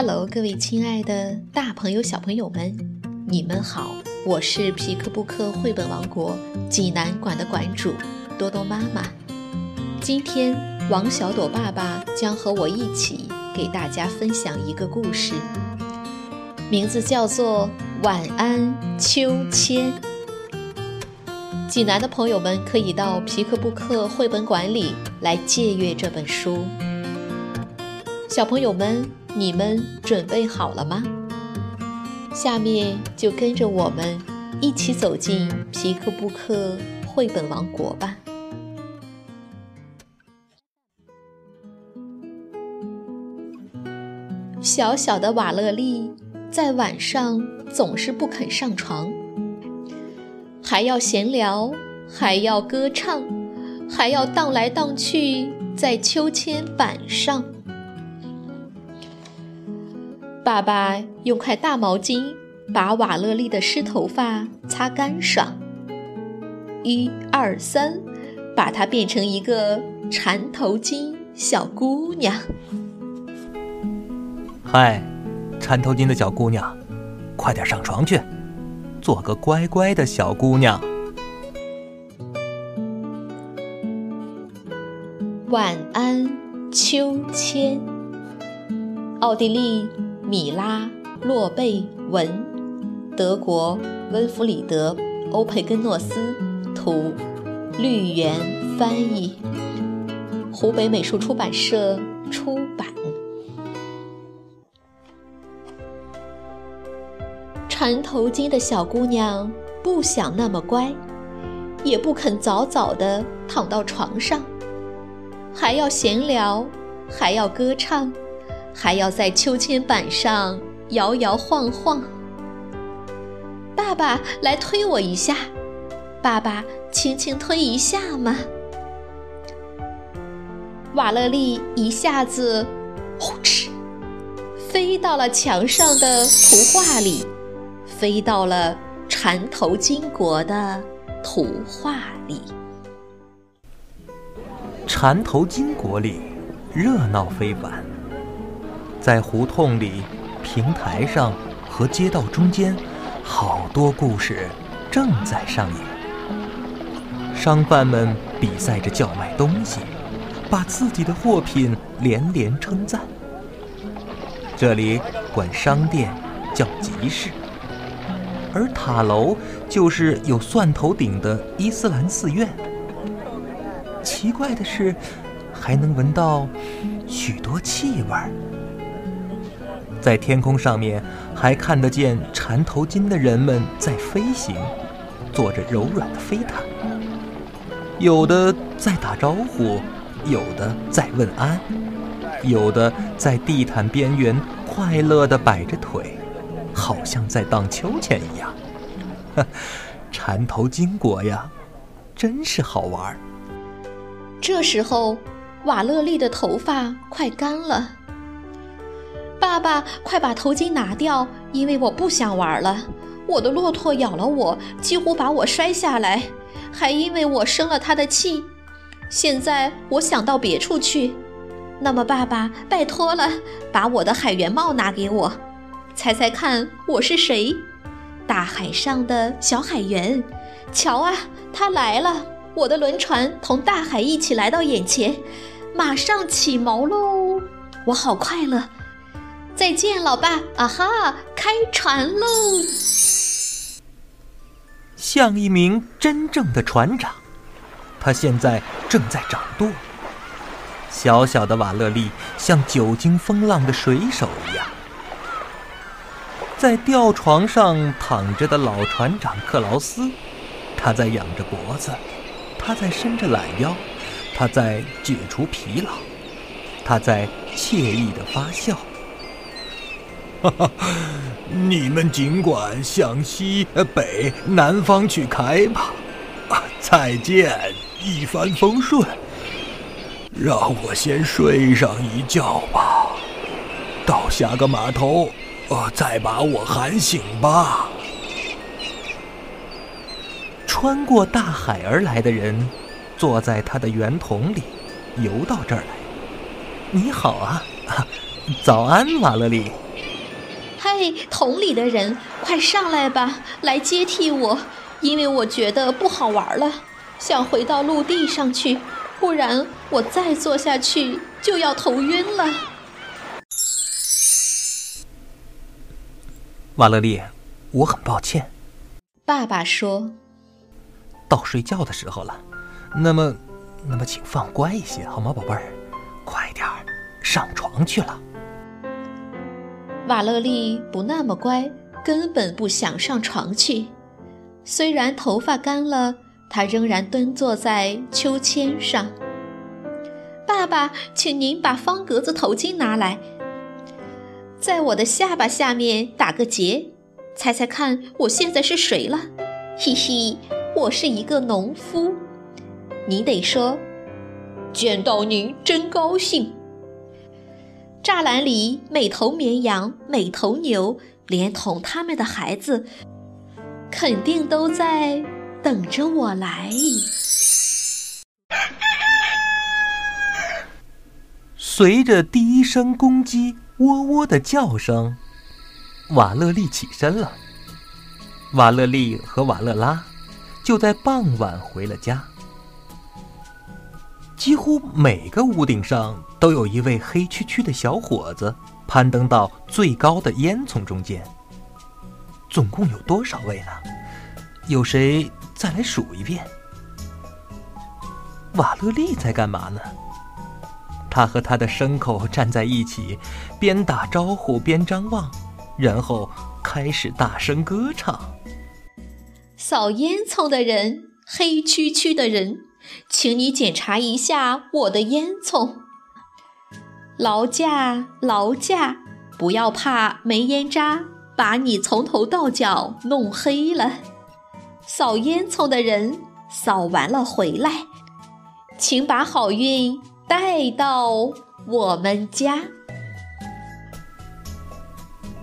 Hello，各位亲爱的大朋友、小朋友们，你们好！我是皮克布克绘本王国济南馆的馆主多多妈妈。今天，王小朵爸爸将和我一起给大家分享一个故事，名字叫做《晚安秋千》。济南的朋友们可以到皮克布克绘本馆里来借阅这本书。小朋友们。你们准备好了吗？下面就跟着我们一起走进皮克布克绘本王国吧。小小的瓦勒利在晚上总是不肯上床，还要闲聊，还要歌唱，还要荡来荡去在秋千板上。爸爸用块大毛巾把瓦勒丽的湿头发擦干爽。一二三，把她变成一个缠头巾小姑娘。嗨，缠头巾的小姑娘，快点上床去，做个乖乖的小姑娘。晚安，秋千。奥地利。米拉·洛贝文，德国温弗里德·欧佩根诺斯图，绿园翻译，湖北美术出版社出版。缠头巾的小姑娘不想那么乖，也不肯早早的躺到床上，还要闲聊，还要歌唱。还要在秋千板上摇摇晃晃。爸爸来推我一下，爸爸轻轻推一下嘛。瓦勒丽一下子呼哧飞到了墙上的图画里，飞到了缠头巾国的图画里。缠头巾国里热闹非凡。在胡同里、平台上和街道中间，好多故事正在上演。商贩们比赛着叫卖东西，把自己的货品连连称赞。这里管商店叫集市，而塔楼就是有蒜头顶的伊斯兰寺院。奇怪的是，还能闻到许多气味儿。在天空上面，还看得见缠头巾的人们在飞行，坐着柔软的飞毯。有的在打招呼，有的在问安，有的在地毯边缘快乐地摆着腿，好像在荡秋千一样。缠头巾国呀，真是好玩。这时候，瓦勒丽的头发快干了。爸爸，快把头巾拿掉，因为我不想玩了。我的骆驼咬了我，几乎把我摔下来，还因为我生了他的气。现在我想到别处去。那么，爸爸，拜托了，把我的海员帽拿给我。猜猜看，我是谁？大海上的小海员。瞧啊，他来了！我的轮船同大海一起来到眼前，马上起锚喽！我好快乐。再见，老爸！啊哈，开船喽！像一名真正的船长，他现在正在掌舵。小小的瓦勒丽像久经风浪的水手一样，在吊床上躺着的老船长克劳斯，他在仰着脖子，他在伸着懒腰，他在解除疲劳，他在惬意的发笑。哈哈，你们尽管向西北、南方去开吧。啊，再见，一帆风顺。让我先睡上一觉吧，到下个码头，呃，再把我喊醒吧。穿过大海而来的人，坐在他的圆筒里，游到这儿来。你好啊，早安，瓦勒里。嘿，桶里的人，快上来吧，来接替我，因为我觉得不好玩了，想回到陆地上去，不然我再坐下去就要头晕了。瓦勒利，我很抱歉。爸爸说：“到睡觉的时候了，那么，那么请放乖一些好吗，宝贝儿？快点儿上床去了。”瓦勒利不那么乖，根本不想上床去。虽然头发干了，他仍然蹲坐在秋千上。爸爸，请您把方格子头巾拿来，在我的下巴下面打个结。猜猜看，我现在是谁了？嘿嘿，我是一个农夫。你得说，见到您真高兴。栅栏里每头绵羊、每头牛，连同他们的孩子，肯定都在等着我来。随着第一声公鸡喔喔的叫声，瓦勒利起身了。瓦勒利和瓦勒拉就在傍晚回了家。几乎每个屋顶上都有一位黑黢黢的小伙子攀登到最高的烟囱中间。总共有多少位呢？有谁再来数一遍？瓦勒利在干嘛呢？他和他的牲口站在一起，边打招呼边张望，然后开始大声歌唱。扫烟囱的人，黑黢黢的人。请你检查一下我的烟囱，劳驾劳驾，不要怕煤烟渣把你从头到脚弄黑了。扫烟囱的人扫完了回来，请把好运带到我们家。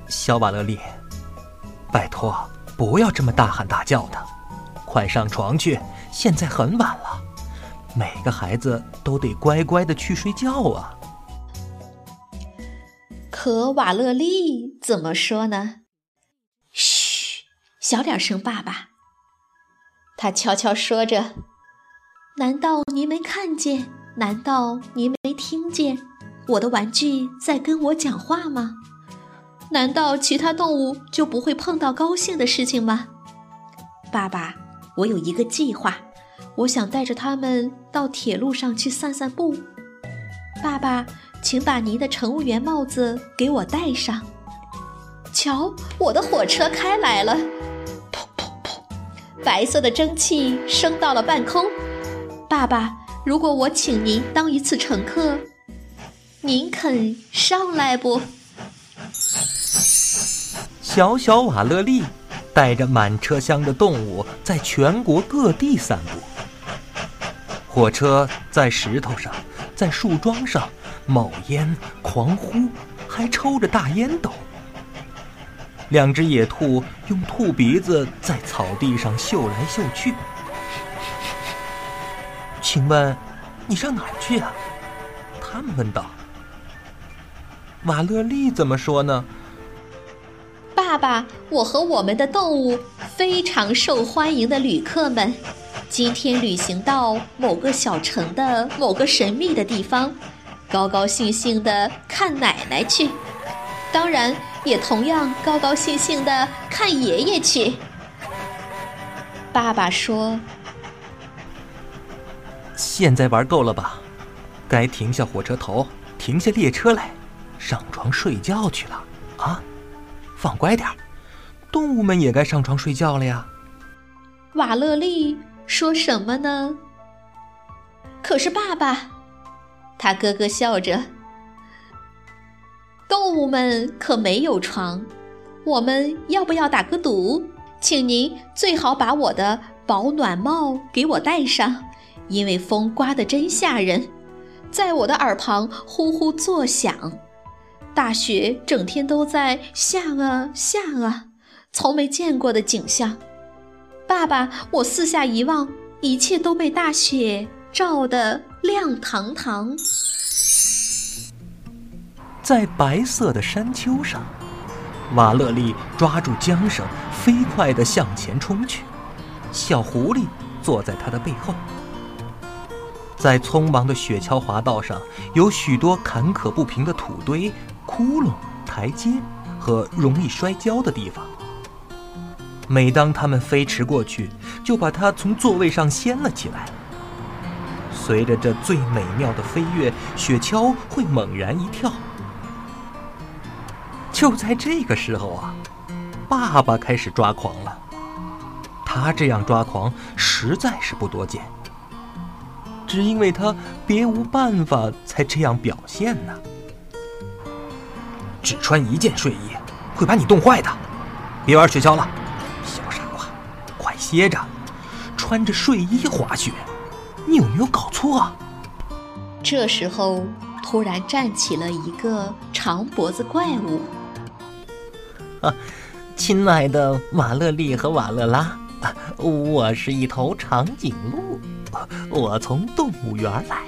小瓦勒利，拜托不要这么大喊大叫的，快上床去，现在很晚了。每个孩子都得乖乖的去睡觉啊！可瓦勒利怎么说呢？嘘，小点声，爸爸。他悄悄说着：“难道您没看见？难道您没听见？我的玩具在跟我讲话吗？难道其他动物就不会碰到高兴的事情吗？爸爸，我有一个计划。”我想带着他们到铁路上去散散步。爸爸，请把您的乘务员帽子给我戴上。瞧，我的火车开来了，噗噗噗，白色的蒸汽升到了半空。爸爸，如果我请您当一次乘客，您肯上来不？小小瓦勒利带着满车厢的动物，在全国各地散步。火车在石头上，在树桩上冒烟、狂呼，还抽着大烟斗。两只野兔用兔鼻子在草地上嗅来嗅去。请问，你上哪儿去啊？他们问道。瓦勒利怎么说呢？爸爸，我和我们的动物非常受欢迎的旅客们。今天旅行到某个小城的某个神秘的地方，高高兴兴的看奶奶去，当然也同样高高兴兴的看爷爷去。爸爸说：“现在玩够了吧？该停下火车头，停下列车来，上床睡觉去了啊！放乖点儿，动物们也该上床睡觉了呀。”瓦勒利。说什么呢？可是爸爸，他咯咯笑着。动物们可没有床，我们要不要打个赌？请您最好把我的保暖帽给我戴上，因为风刮得真吓人，在我的耳旁呼呼作响。大雪整天都在下啊下啊，从没见过的景象。爸爸，我四下一望，一切都被大雪照得亮堂堂。在白色的山丘上，瓦勒利抓住缰绳，飞快地向前冲去。小狐狸坐在他的背后。在匆忙的雪橇滑道上，有许多坎坷不平的土堆、窟窿、台阶和容易摔跤的地方。每当他们飞驰过去，就把他从座位上掀了起来。随着这最美妙的飞跃，雪橇会猛然一跳。就在这个时候啊，爸爸开始抓狂了。他这样抓狂实在是不多见，只因为他别无办法才这样表现呢。只穿一件睡衣会把你冻坏的，别玩雪橇了，快歇着，穿着睡衣滑雪，你有没有搞错啊？这时候，突然站起了一个长脖子怪物。啊，亲爱的瓦勒利和瓦勒拉。我是一头长颈鹿，我从动物园来，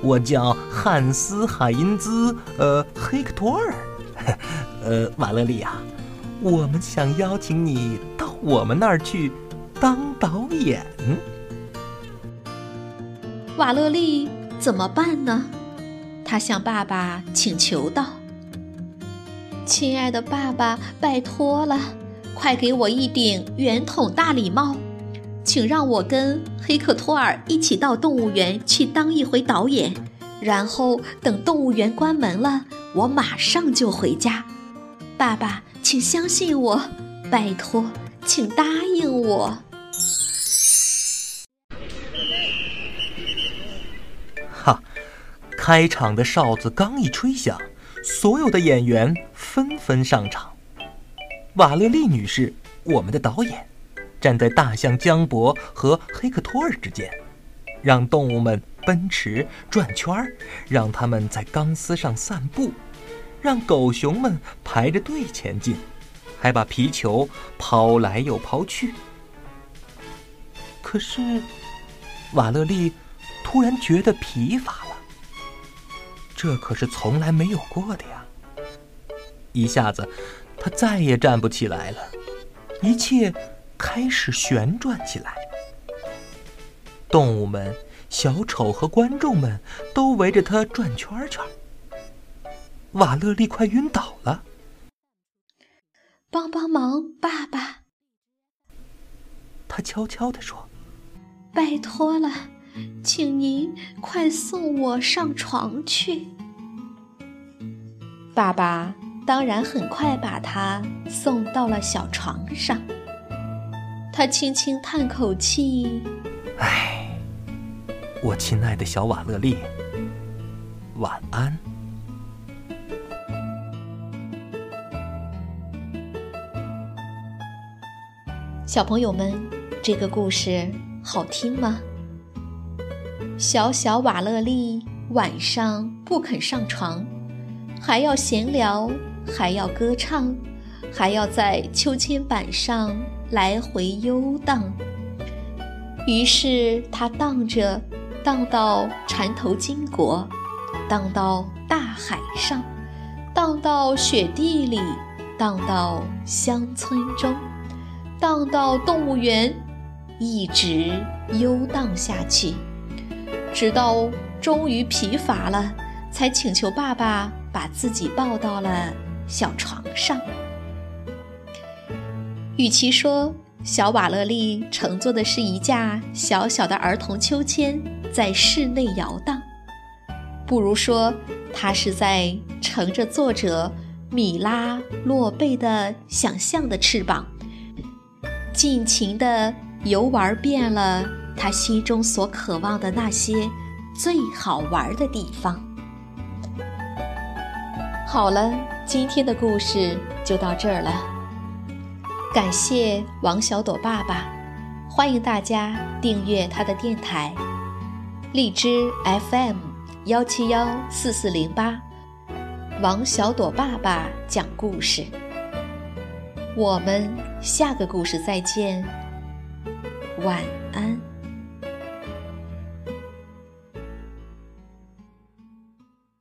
我叫汉斯·海因兹，呃，黑克托尔，呃，瓦勒利啊，我们想邀请你到我们那儿去当导演。瓦勒利怎么办呢？他向爸爸请求道：“亲爱的爸爸，拜托了。”快给我一顶圆筒大礼帽，请让我跟黑克托尔一起到动物园去当一回导演，然后等动物园关门了，我马上就回家。爸爸，请相信我，拜托，请答应我。开场的哨子刚一吹响，所有的演员纷纷上场。瓦勒利女士，我们的导演，站在大象江博和黑克托尔之间，让动物们奔驰转圈儿，让他们在钢丝上散步，让狗熊们排着队前进，还把皮球抛来又抛去。可是，瓦勒利突然觉得疲乏，这可是从来没有过的呀！一下子。他再也站不起来了，一切开始旋转起来。动物们、小丑和观众们都围着他转圈圈。瓦勒利快晕倒了。帮帮忙，爸爸！他悄悄地说：“拜托了，请您快送我上床去。”爸爸。当然，很快把他送到了小床上。他轻轻叹口气：“唉，我亲爱的小瓦勒利，晚安。”小朋友们，这个故事好听吗？小小瓦勒利晚上不肯上床，还要闲聊。还要歌唱，还要在秋千板上来回游荡。于是他荡着，荡到缠头金国，荡到大海上，荡到雪地里，荡到乡村中，荡到动物园，一直游荡下去，直到终于疲乏了，才请求爸爸把自己抱到了。小床上，与其说小瓦勒利乘坐的是一架小小的儿童秋千在室内摇荡，不如说他是在乘着作者米拉洛贝的想象的翅膀，尽情的游玩遍了他心中所渴望的那些最好玩的地方。好了。今天的故事就到这儿了，感谢王小朵爸爸，欢迎大家订阅他的电台，荔枝 FM 幺七幺四四零八，王小朵爸爸讲故事，我们下个故事再见，晚安。